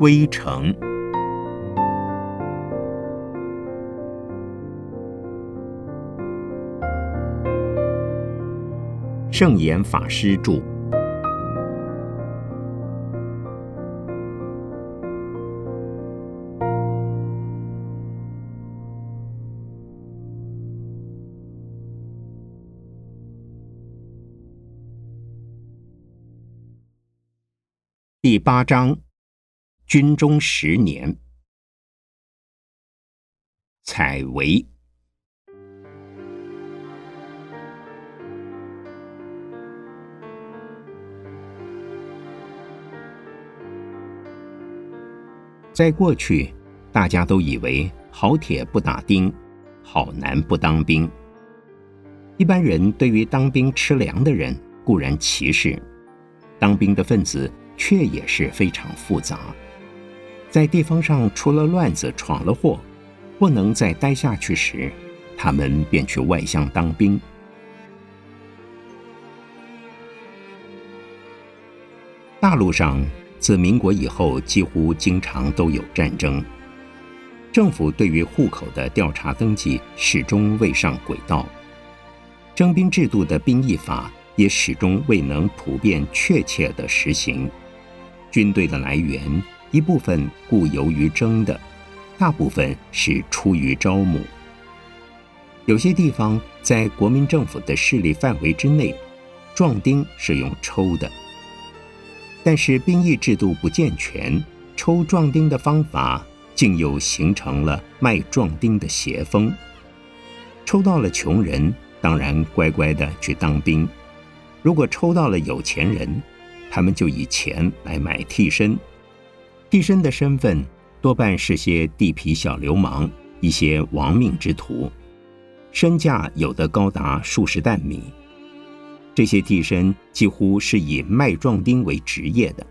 归程。圣严法师著。第八章，军中十年，采薇。在过去，大家都以为好铁不打钉，好男不当兵。一般人对于当兵吃粮的人固然歧视，当兵的分子。却也是非常复杂，在地方上出了乱子、闯了祸，不能再待下去时，他们便去外乡当兵。大陆上自民国以后，几乎经常都有战争，政府对于户口的调查登记始终未上轨道，征兵制度的兵役法也始终未能普遍确切的实行。军队的来源，一部分故由于征的，大部分是出于招募。有些地方在国民政府的势力范围之内，壮丁是用抽的。但是兵役制度不健全，抽壮丁的方法竟又形成了卖壮丁的邪风。抽到了穷人，当然乖乖的去当兵；如果抽到了有钱人，他们就以钱来买替身，替身的身份多半是些地痞小流氓，一些亡命之徒，身价有的高达数十担米。这些替身几乎是以卖壮丁为职业的，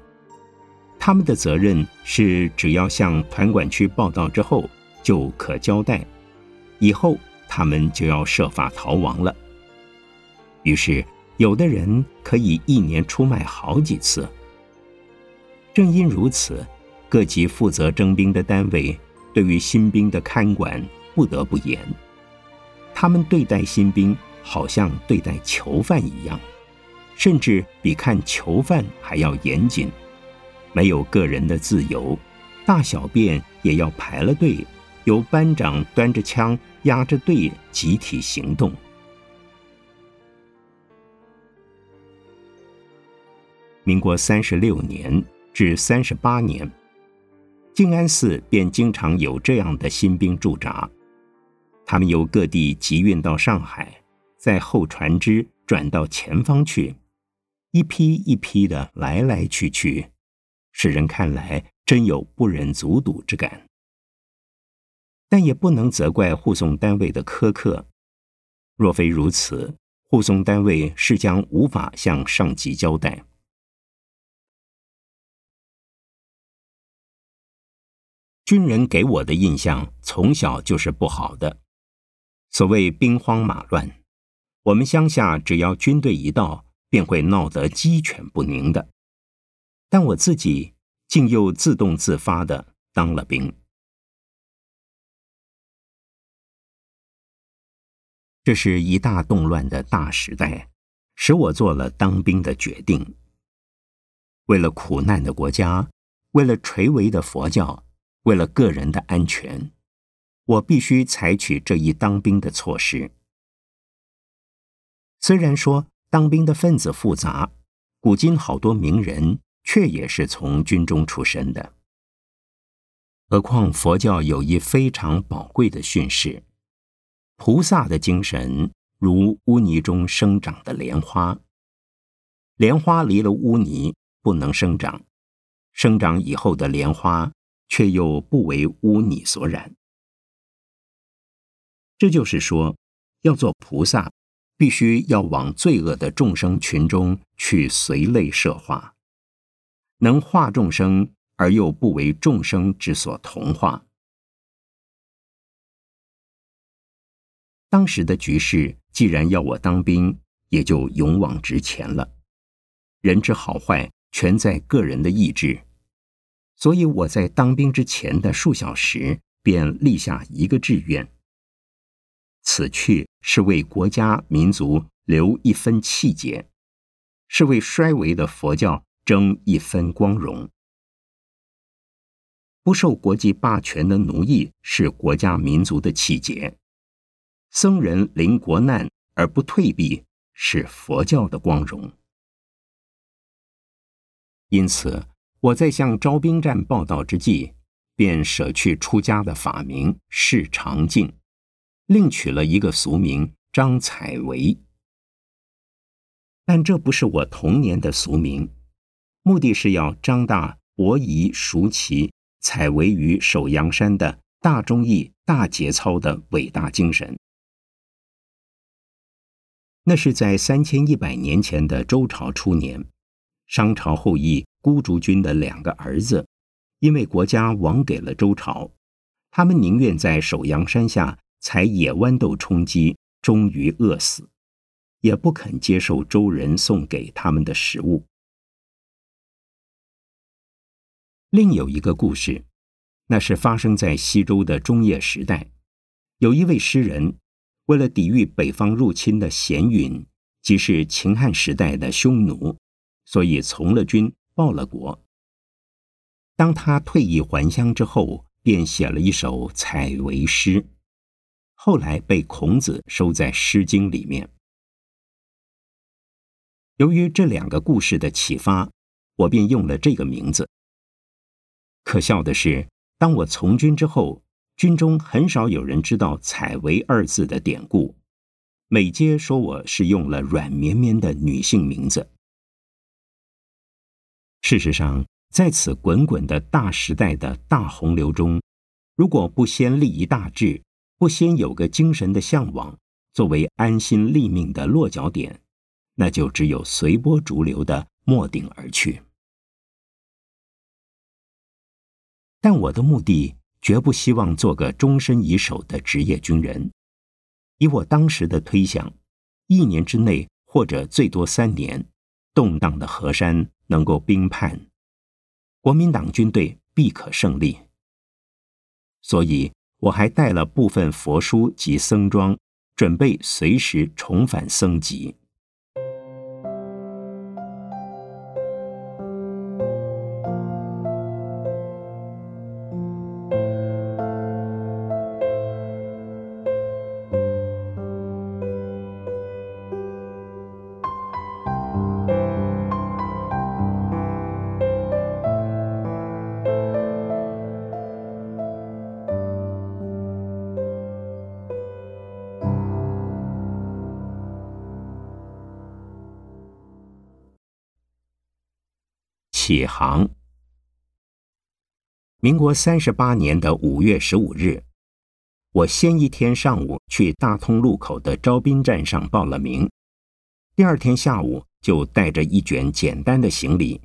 他们的责任是只要向团管区报到之后就可交代，以后他们就要设法逃亡了。于是。有的人可以一年出卖好几次。正因如此，各级负责征兵的单位对于新兵的看管不得不严。他们对待新兵好像对待囚犯一样，甚至比看囚犯还要严谨。没有个人的自由，大小便也要排了队，由班长端着枪压着队集体行动。民国三十六年至三十八年，静安寺便经常有这样的新兵驻扎，他们由各地集运到上海，在后船只转到前方去，一批一批的来来去去，使人看来真有不忍卒睹之感。但也不能责怪护送单位的苛刻，若非如此，护送单位是将无法向上级交代。军人给我的印象从小就是不好的，所谓兵荒马乱，我们乡下只要军队一到，便会闹得鸡犬不宁的。但我自己竟又自动自发的当了兵，这是一大动乱的大时代，使我做了当兵的决定。为了苦难的国家，为了垂危的佛教。为了个人的安全，我必须采取这一当兵的措施。虽然说当兵的分子复杂，古今好多名人却也是从军中出身的。何况佛教有一非常宝贵的训示：菩萨的精神如污泥中生长的莲花，莲花离了污泥不能生长，生长以后的莲花。却又不为污泥所染。这就是说，要做菩萨，必须要往罪恶的众生群中去随类摄化，能化众生而又不为众生之所同化。当时的局势，既然要我当兵，也就勇往直前了。人之好坏，全在个人的意志。所以我在当兵之前的数小时便立下一个志愿：此去是为国家民族留一分气节，是为衰微的佛教争一分光荣。不受国际霸权的奴役是国家民族的气节，僧人临国难而不退避是佛教的光荣。因此。我在向招兵站报道之际，便舍去出家的法名释长静，另取了一个俗名张采维。但这不是我童年的俗名，目的是要张大伯夷叔齐采薇于首阳山的大忠义、大节操的伟大精神。那是在三千一百年前的周朝初年，商朝后裔。孤竹君的两个儿子，因为国家亡给了周朝，他们宁愿在首阳山下采野豌豆充饥，终于饿死，也不肯接受周人送给他们的食物。另有一个故事，那是发生在西周的中叶时代，有一位诗人，为了抵御北方入侵的咸允，即是秦汉时代的匈奴，所以从了军。报了国。当他退役还乡之后，便写了一首采薇诗，后来被孔子收在《诗经》里面。由于这两个故事的启发，我便用了这个名字。可笑的是，当我从军之后，军中很少有人知道“采薇”二字的典故，每皆说我是用了软绵绵的女性名字。事实上，在此滚滚的大时代的大洪流中，如果不先立一大志，不先有个精神的向往作为安心立命的落脚点，那就只有随波逐流的没顶而去。但我的目的绝不希望做个终身以守的职业军人。以我当时的推想，一年之内或者最多三年，动荡的河山。能够兵叛，国民党军队必可胜利。所以我还带了部分佛书及僧装，准备随时重返僧籍。起航。民国三十八年的五月十五日，我先一天上午去大通路口的招兵站上报了名，第二天下午就带着一卷简单的行李，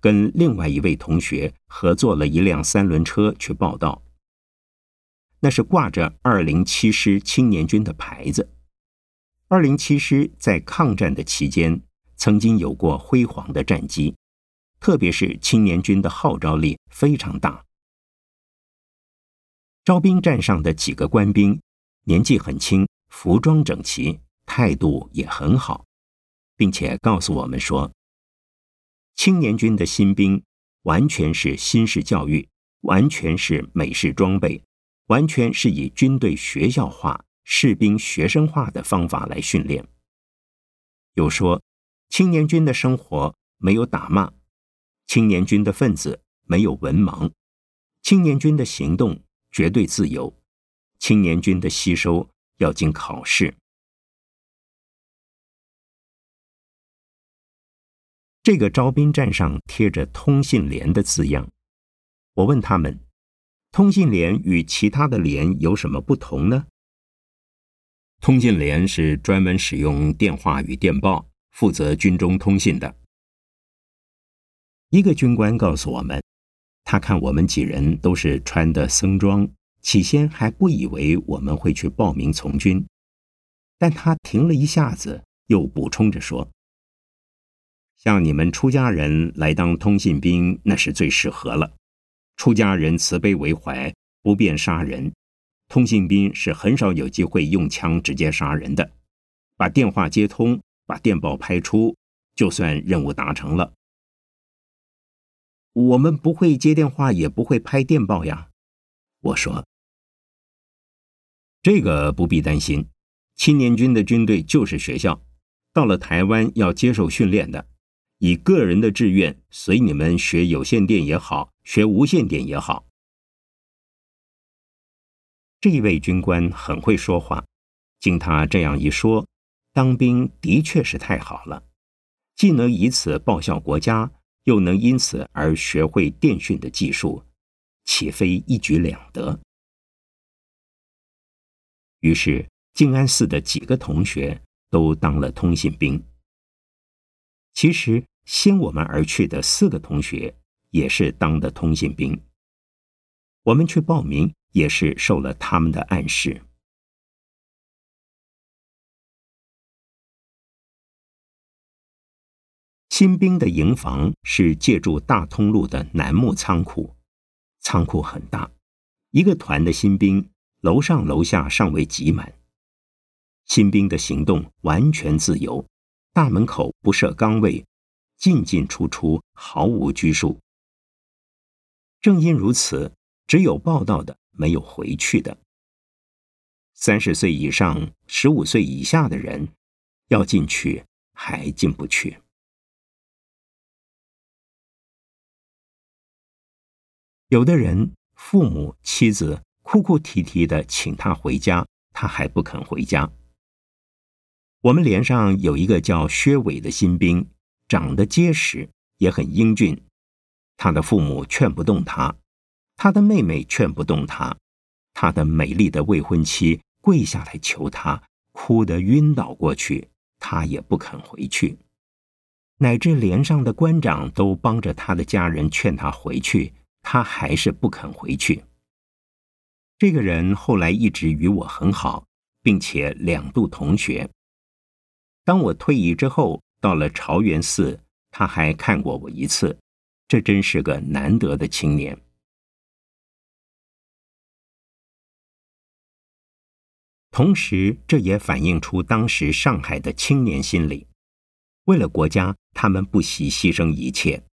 跟另外一位同学合作了一辆三轮车去报道。那是挂着二零七师青年军的牌子。二零七师在抗战的期间，曾经有过辉煌的战绩。特别是青年军的号召力非常大。招兵站上的几个官兵年纪很轻，服装整齐，态度也很好，并且告诉我们说，青年军的新兵完全是新式教育，完全是美式装备，完全是以军队学校化、士兵学生化的方法来训练。又说，青年军的生活没有打骂。青年军的分子没有文盲，青年军的行动绝对自由，青年军的吸收要经考试。这个招兵站上贴着“通信连”的字样，我问他们：“通信连与其他的连有什么不同呢？”通信连是专门使用电话与电报，负责军中通信的。一个军官告诉我们，他看我们几人都是穿的僧装，起先还不以为我们会去报名从军，但他停了一下子，又补充着说：“像你们出家人来当通信兵，那是最适合了。出家人慈悲为怀，不便杀人。通信兵是很少有机会用枪直接杀人的，把电话接通，把电报拍出，就算任务达成了。我们不会接电话，也不会拍电报呀。我说：“这个不必担心，青年军的军队就是学校，到了台湾要接受训练的，以个人的志愿随你们学有线电也好，学无线电也好。”这一位军官很会说话，经他这样一说，当兵的确是太好了，既能以此报效国家，又能因此而学会电讯的技术。岂非一举两得？于是静安寺的几个同学都当了通信兵。其实先我们而去的四个同学也是当的通信兵。我们去报名也是受了他们的暗示。新兵的营房是借助大通路的楠木仓库。仓库很大，一个团的新兵楼上楼下尚未挤满。新兵的行动完全自由，大门口不设岗位，进进出出毫无拘束。正因如此，只有报道的，没有回去的。三十岁以上、十五岁以下的人要进去，还进不去。有的人父母妻子哭哭啼啼的请他回家，他还不肯回家。我们连上有一个叫薛伟的新兵，长得结实，也很英俊。他的父母劝不动他，他的妹妹劝不动他，他的美丽的未婚妻跪下来求他，哭得晕倒过去，他也不肯回去。乃至连上的官长都帮着他的家人劝他回去。他还是不肯回去。这个人后来一直与我很好，并且两度同学。当我退役之后，到了朝元寺，他还看过我一次。这真是个难得的青年。同时，这也反映出当时上海的青年心理：为了国家，他们不惜牺牲一切。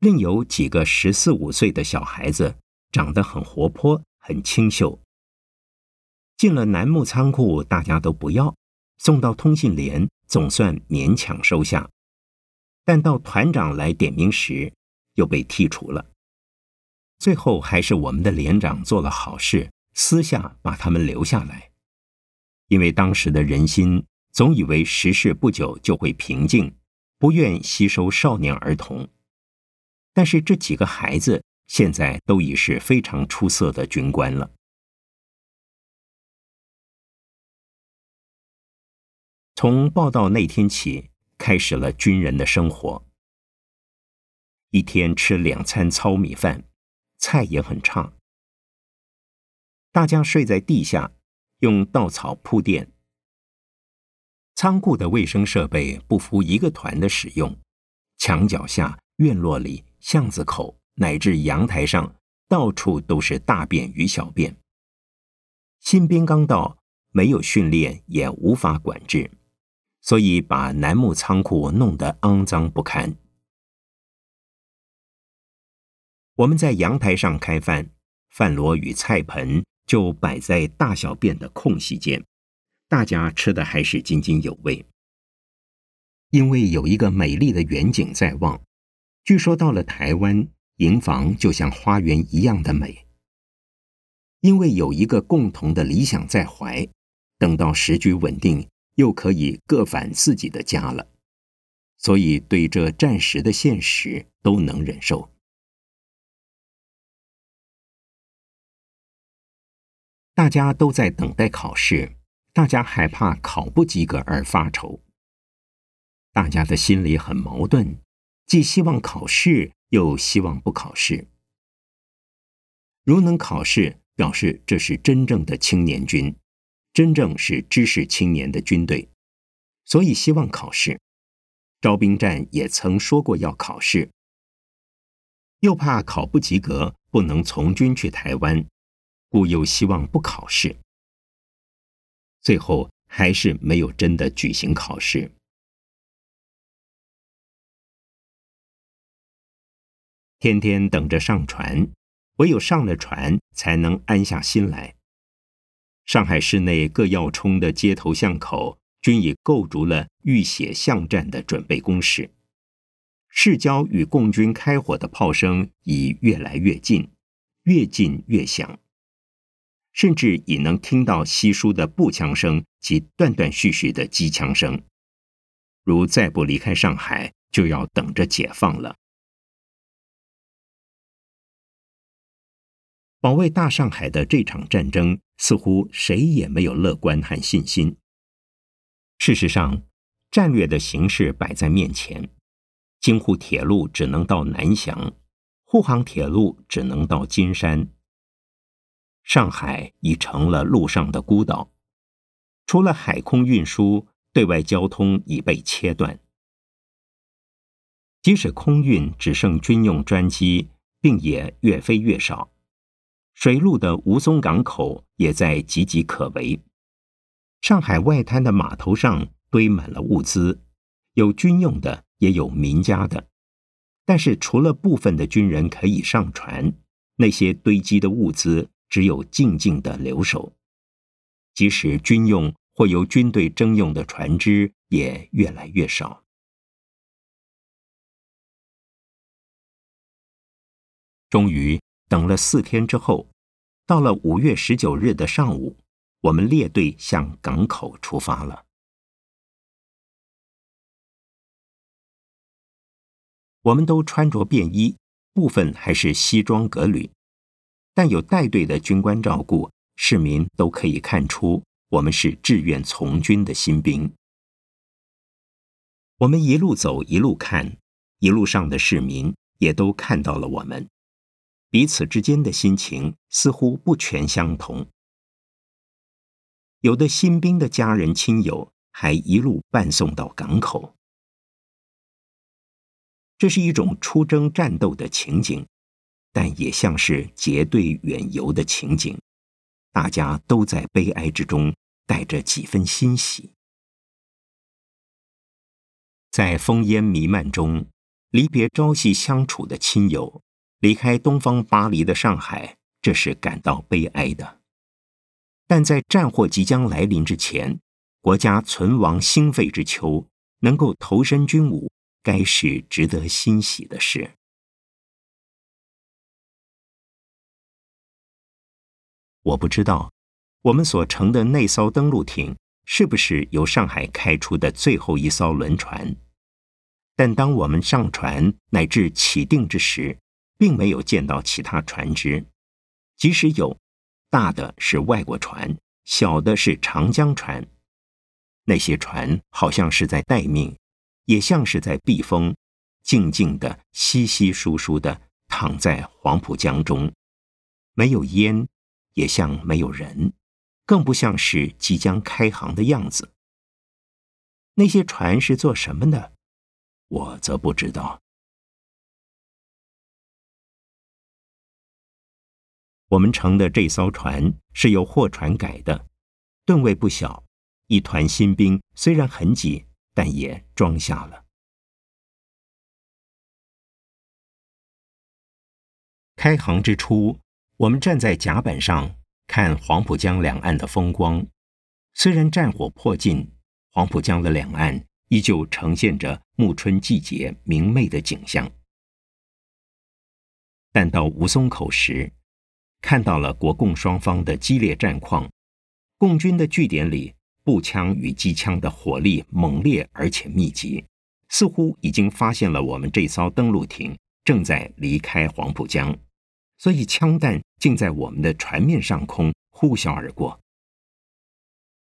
另有几个十四五岁的小孩子，长得很活泼，很清秀。进了楠木仓库，大家都不要；送到通信连，总算勉强收下。但到团长来点名时，又被剔除了。最后还是我们的连长做了好事，私下把他们留下来，因为当时的人心总以为时事不久就会平静，不愿吸收少年儿童。但是这几个孩子现在都已是非常出色的军官了。从报道那天起，开始了军人的生活。一天吃两餐糙米饭，菜也很差。大家睡在地下，用稻草铺垫。仓库的卫生设备不服一个团的使用，墙角下、院落里。巷子口乃至阳台上，到处都是大便与小便。新兵刚到，没有训练，也无法管制，所以把楠木仓库弄得肮脏不堪。我们在阳台上开饭，饭箩与菜盆就摆在大小便的空隙间，大家吃的还是津津有味，因为有一个美丽的远景在望。据说到了台湾，营房就像花园一样的美。因为有一个共同的理想在怀，等到时局稳定，又可以各返自己的家了，所以对这暂时的现实都能忍受。大家都在等待考试，大家害怕考不及格而发愁，大家的心里很矛盾。既希望考试，又希望不考试。如能考试，表示这是真正的青年军，真正是知识青年的军队，所以希望考试。招兵站也曾说过要考试。又怕考不及格，不能从军去台湾，故又希望不考试。最后还是没有真的举行考试。天天等着上船，唯有上了船，才能安下心来。上海市内各要冲的街头巷口，均已构筑了浴血巷战的准备工事。市郊与共军开火的炮声已越来越近，越近越响，甚至已能听到稀疏的步枪声及断断续续的机枪声。如再不离开上海，就要等着解放了。保卫大上海的这场战争，似乎谁也没有乐观和信心。事实上，战略的形势摆在面前，京沪铁路只能到南翔，沪杭铁路只能到金山。上海已成了陆上的孤岛，除了海空运输，对外交通已被切断。即使空运只剩军用专机，并也越飞越少。水路的吴淞港口也在岌岌可危。上海外滩的码头上堆满了物资，有军用的，也有民家的。但是除了部分的军人可以上船，那些堆积的物资只有静静的留守。即使军用或由军队征用的船只也越来越少。终于。等了四天之后，到了五月十九日的上午，我们列队向港口出发了。我们都穿着便衣，部分还是西装革履，但有带队的军官照顾，市民都可以看出我们是志愿从军的新兵。我们一路走，一路看，一路上的市民也都看到了我们。彼此之间的心情似乎不全相同。有的新兵的家人亲友还一路伴送到港口，这是一种出征战斗的情景，但也像是结队远游的情景。大家都在悲哀之中带着几分欣喜，在烽烟弥漫中离别朝夕相处的亲友。离开东方巴黎的上海，这是感到悲哀的。但在战祸即将来临之前，国家存亡兴废之秋，能够投身军伍，该是值得欣喜的事。我不知道，我们所乘的那艘登陆艇是不是由上海开出的最后一艘轮船？但当我们上船乃至起定之时，并没有见到其他船只，即使有，大的是外国船，小的是长江船。那些船好像是在待命，也像是在避风，静静的、稀稀疏疏的躺在黄浦江中，没有烟，也像没有人，更不像是即将开航的样子。那些船是做什么的？我则不知道。我们乘的这艘船是由货船改的，吨位不小。一团新兵虽然很挤，但也装下了。开航之初，我们站在甲板上看黄浦江两岸的风光。虽然战火迫近，黄浦江的两岸依旧呈现着暮春季节明媚的景象。但到吴淞口时，看到了国共双方的激烈战况，共军的据点里步枪与机枪的火力猛烈而且密集，似乎已经发现了我们这艘登陆艇正在离开黄浦江，所以枪弹竟在我们的船面上空呼啸而过。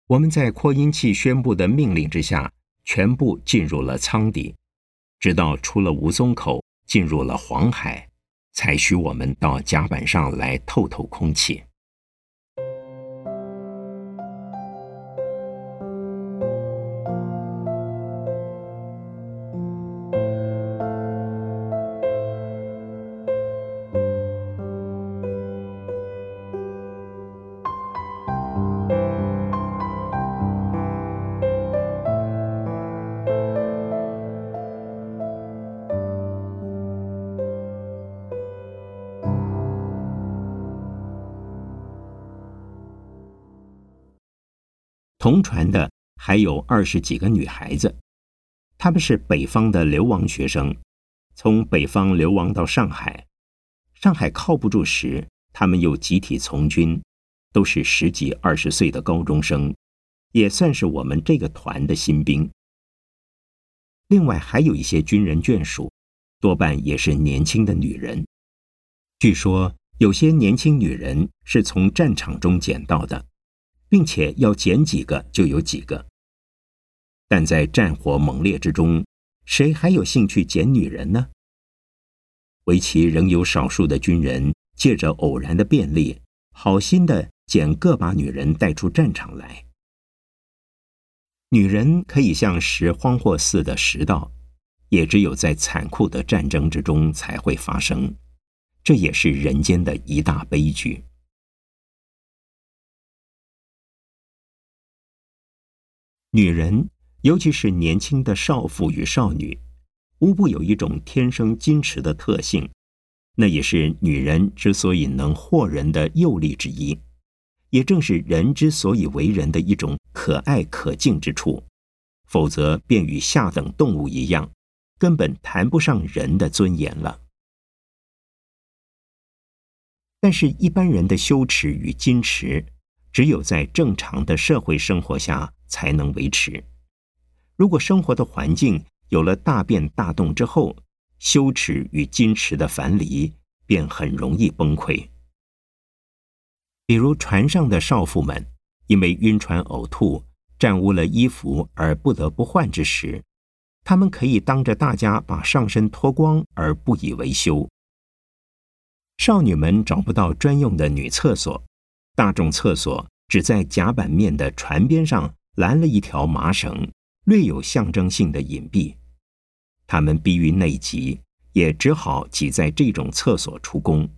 我们在扩音器宣布的命令之下，全部进入了舱底，直到出了吴淞口，进入了黄海。才许我们到甲板上来透透空气。同船的还有二十几个女孩子，她们是北方的流亡学生，从北方流亡到上海，上海靠不住时，他们又集体从军，都是十几二十岁的高中生，也算是我们这个团的新兵。另外还有一些军人眷属，多半也是年轻的女人。据说有些年轻女人是从战场中捡到的。并且要捡几个就有几个，但在战火猛烈之中，谁还有兴趣捡女人呢？围棋仍有少数的军人借着偶然的便利，好心的捡个把女人带出战场来。女人可以像拾荒货似的拾到，也只有在残酷的战争之中才会发生，这也是人间的一大悲剧。女人，尤其是年轻的少妇与少女，无不有一种天生矜持的特性，那也是女人之所以能惑人的诱力之一，也正是人之所以为人的一种可爱可敬之处，否则便与下等动物一样，根本谈不上人的尊严了。但是，一般人的羞耻与矜持，只有在正常的社会生活下。才能维持。如果生活的环境有了大变大动之后，羞耻与矜持的樊篱便很容易崩溃。比如船上的少妇们，因为晕船呕吐、沾污了衣服而不得不换之时，他们可以当着大家把上身脱光而不以为羞。少女们找不到专用的女厕所，大众厕所只在甲板面的船边上。拦了一条麻绳，略有象征性的隐蔽。他们逼于内急，也只好挤在这种厕所出宫，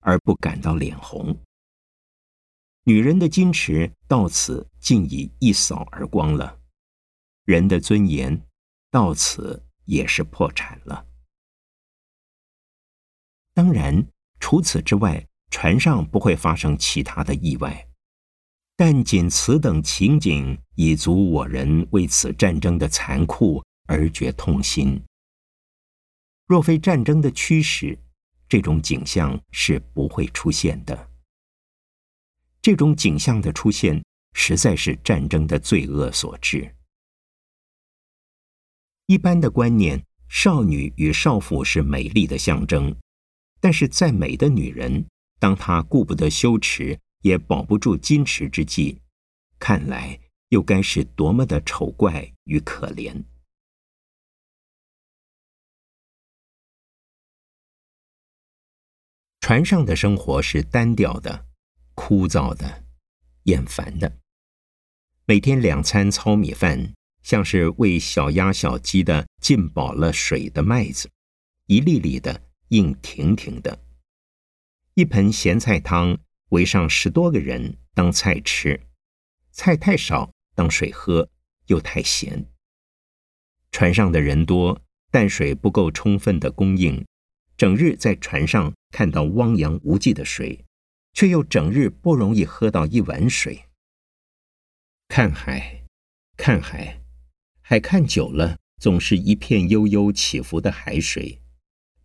而不感到脸红。女人的矜持到此竟已一扫而光了，人的尊严到此也是破产了。当然，除此之外，船上不会发生其他的意外。但仅此等情景，以足我人为此战争的残酷而觉痛心。若非战争的驱使，这种景象是不会出现的。这种景象的出现，实在是战争的罪恶所致。一般的观念，少女与少妇是美丽的象征，但是再美的女人，当她顾不得羞耻。也保不住矜持之际，看来又该是多么的丑怪与可怜。船上的生活是单调的、枯燥的、厌烦的。每天两餐糙米饭，像是喂小鸭、小鸡的浸饱了水的麦子，一粒粒的硬挺挺的。一盆咸菜汤。围上十多个人当菜吃，菜太少当水喝，又太咸。船上的人多，淡水不够充分的供应，整日在船上看到汪洋无际的水，却又整日不容易喝到一碗水。看海，看海，海看久了，总是一片悠悠起伏的海水，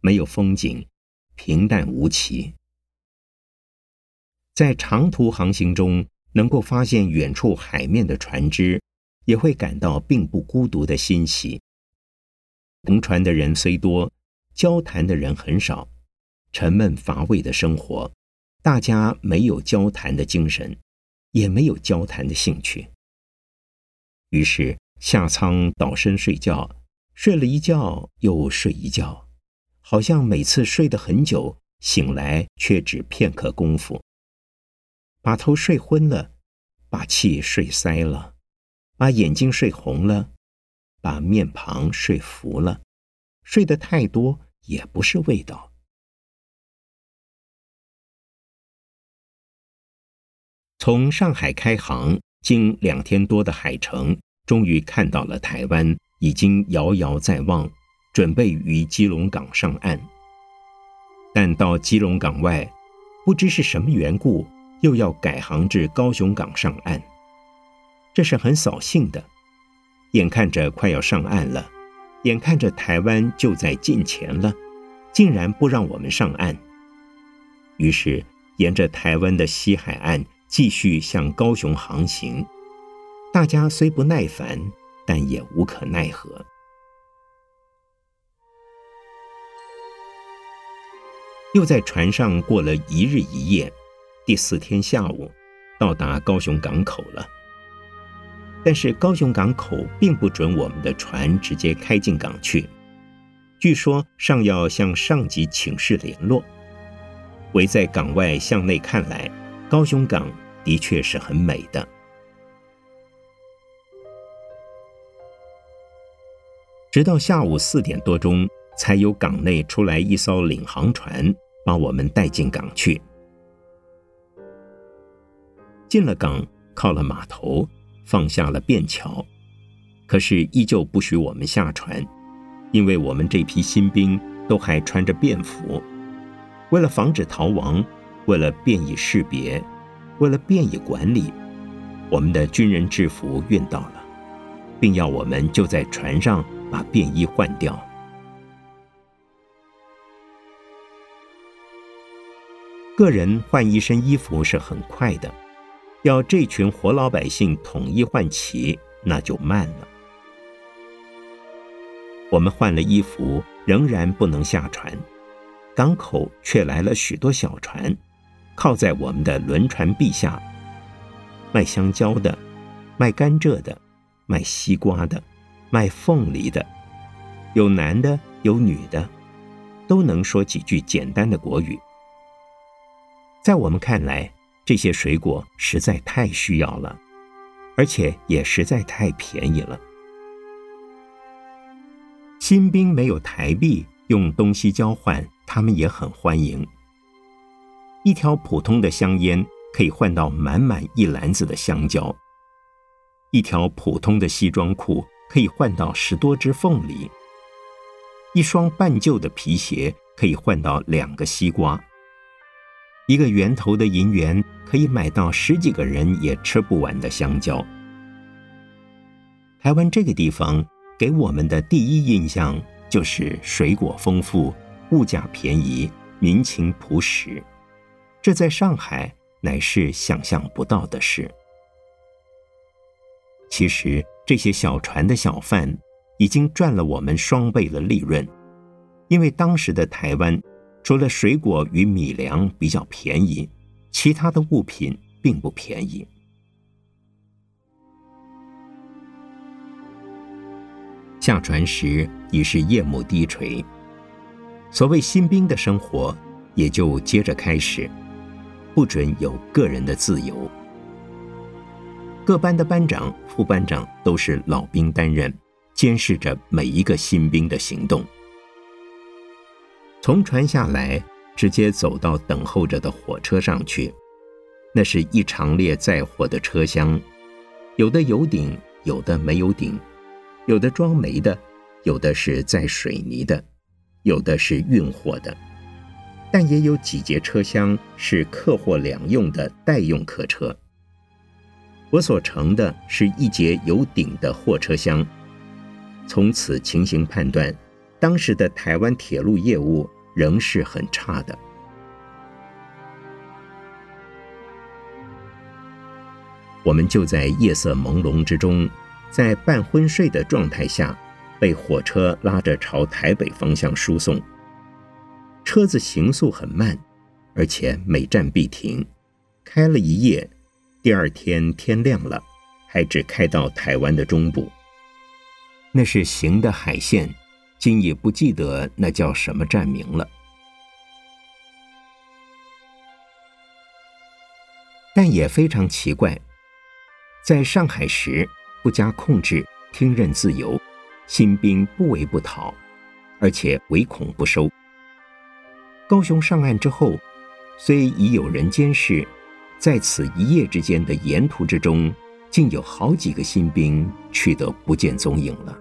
没有风景，平淡无奇。在长途航行中，能够发现远处海面的船只，也会感到并不孤独的欣喜。同船的人虽多，交谈的人很少，沉闷乏味的生活，大家没有交谈的精神，也没有交谈的兴趣。于是下舱倒身睡觉，睡了一觉又睡一觉，好像每次睡得很久，醒来却只片刻功夫。把头睡昏了，把气睡塞了，把眼睛睡红了，把面庞睡浮了，睡得太多也不是味道。从上海开航，经两天多的海程，终于看到了台湾，已经遥遥在望，准备于基隆港上岸。但到基隆港外，不知是什么缘故。又要改航至高雄港上岸，这是很扫兴的。眼看着快要上岸了，眼看着台湾就在近前了，竟然不让我们上岸。于是，沿着台湾的西海岸继续向高雄航行。大家虽不耐烦，但也无可奈何。又在船上过了一日一夜，第四天下午，到达高雄港口了。但是高雄港口并不准我们的船直接开进港去，据说尚要向上级请示联络。围在港外向内看来，高雄港的确是很美的。直到下午四点多钟，才有港内出来一艘领航船，把我们带进港去。进了港，靠了码头。放下了便桥，可是依旧不许我们下船，因为我们这批新兵都还穿着便服。为了防止逃亡，为了便于识别，为了便于管理，我们的军人制服运到了，并要我们就在船上把便衣换掉。个人换一身衣服是很快的。要这群活老百姓统一换齐，那就慢了。我们换了衣服，仍然不能下船，港口却来了许多小船，靠在我们的轮船壁下，卖香蕉的，卖甘蔗的，卖西瓜的，卖凤梨的，有男的，有女的，都能说几句简单的国语。在我们看来。这些水果实在太需要了，而且也实在太便宜了。新兵没有台币，用东西交换，他们也很欢迎。一条普通的香烟可以换到满满一篮子的香蕉，一条普通的西装裤可以换到十多只凤梨，一双半旧的皮鞋可以换到两个西瓜。一个圆头的银元可以买到十几个人也吃不完的香蕉。台湾这个地方给我们的第一印象就是水果丰富、物价便宜、民情朴实，这在上海乃是想象不到的事。其实这些小船的小贩已经赚了我们双倍的利润，因为当时的台湾。除了水果与米粮比较便宜，其他的物品并不便宜。下船时已是夜幕低垂，所谓新兵的生活也就接着开始，不准有个人的自由。各班的班长、副班长都是老兵担任，监视着每一个新兵的行动。从船下来，直接走到等候着的火车上去。那是一长列载货的车厢，有的有顶，有的没有顶，有的装煤的，有的是载水泥的，有的是运货的。但也有几节车厢是客货两用的代用客车。我所乘的是一节有顶的货车厢。从此情形判断。当时的台湾铁路业务仍是很差的。我们就在夜色朦胧之中，在半昏睡的状态下，被火车拉着朝台北方向输送。车子行速很慢，而且每站必停，开了一夜。第二天天亮了，还只开到台湾的中部。那是行的海线。今也不记得那叫什么站名了，但也非常奇怪，在上海时不加控制，听任自由，新兵不为不讨，而且唯恐不收。高雄上岸之后，虽已有人监视，在此一夜之间的沿途之中，竟有好几个新兵去得不见踪影了。